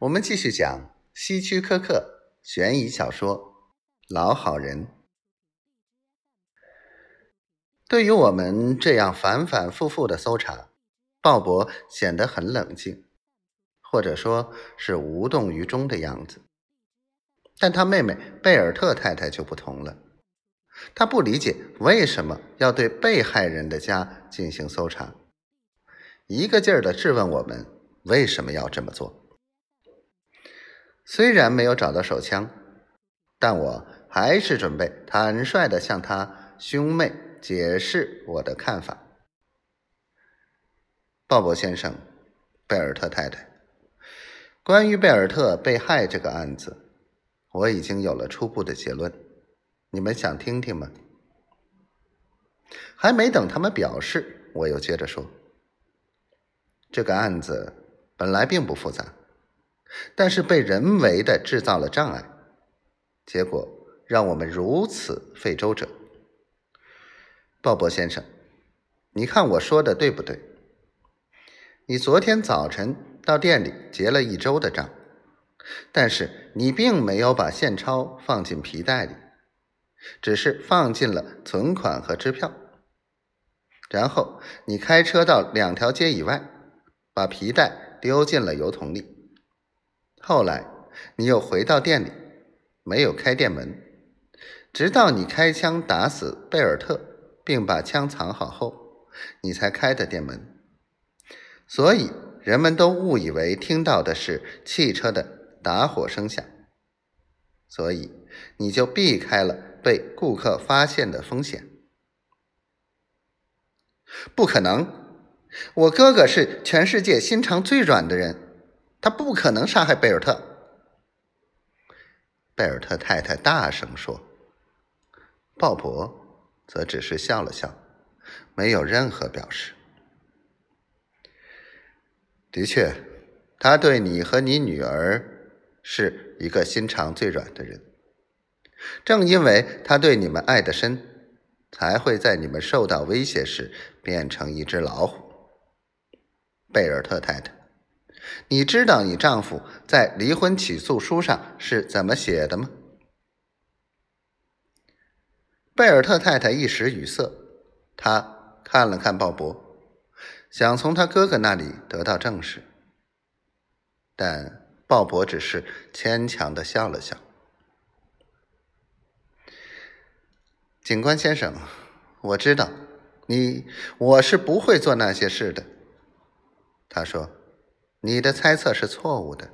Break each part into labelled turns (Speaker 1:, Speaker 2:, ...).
Speaker 1: 我们继续讲希区柯克悬疑小说《老好人》。对于我们这样反反复复的搜查，鲍勃显得很冷静，或者说是无动于衷的样子。但他妹妹贝尔特太太就不同了，她不理解为什么要对被害人的家进行搜查，一个劲儿的质问我们为什么要这么做。虽然没有找到手枪，但我还是准备坦率的向他兄妹解释我的看法。鲍勃先生，贝尔特太太，关于贝尔特被害这个案子，我已经有了初步的结论，你们想听听吗？还没等他们表示，我又接着说：这个案子本来并不复杂。但是被人为的制造了障碍，结果让我们如此费周折。鲍勃先生，你看我说的对不对？你昨天早晨到店里结了一周的账，但是你并没有把现钞放进皮带里，只是放进了存款和支票。然后你开车到两条街以外，把皮带丢进了油桶里。后来，你又回到店里，没有开店门，直到你开枪打死贝尔特，并把枪藏好后，你才开的店门。所以，人们都误以为听到的是汽车的打火声响，所以你就避开了被顾客发现的风险。不可能，我哥哥是全世界心肠最软的人。他不可能杀害贝尔特。贝尔特太太大声说。鲍勃则只是笑了笑，没有任何表示。的确，他对你和你女儿是一个心肠最软的人。正因为他对你们爱得深，才会在你们受到威胁时变成一只老虎。贝尔特太太。你知道你丈夫在离婚起诉书上是怎么写的吗？贝尔特太太一时语塞，她看了看鲍勃，想从他哥哥那里得到证实，但鲍勃只是牵强的笑了笑。警官先生，我知道你，我是不会做那些事的。他说。你的猜测是错误的，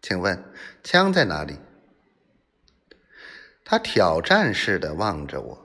Speaker 1: 请问枪在哪里？他挑战似的望着我。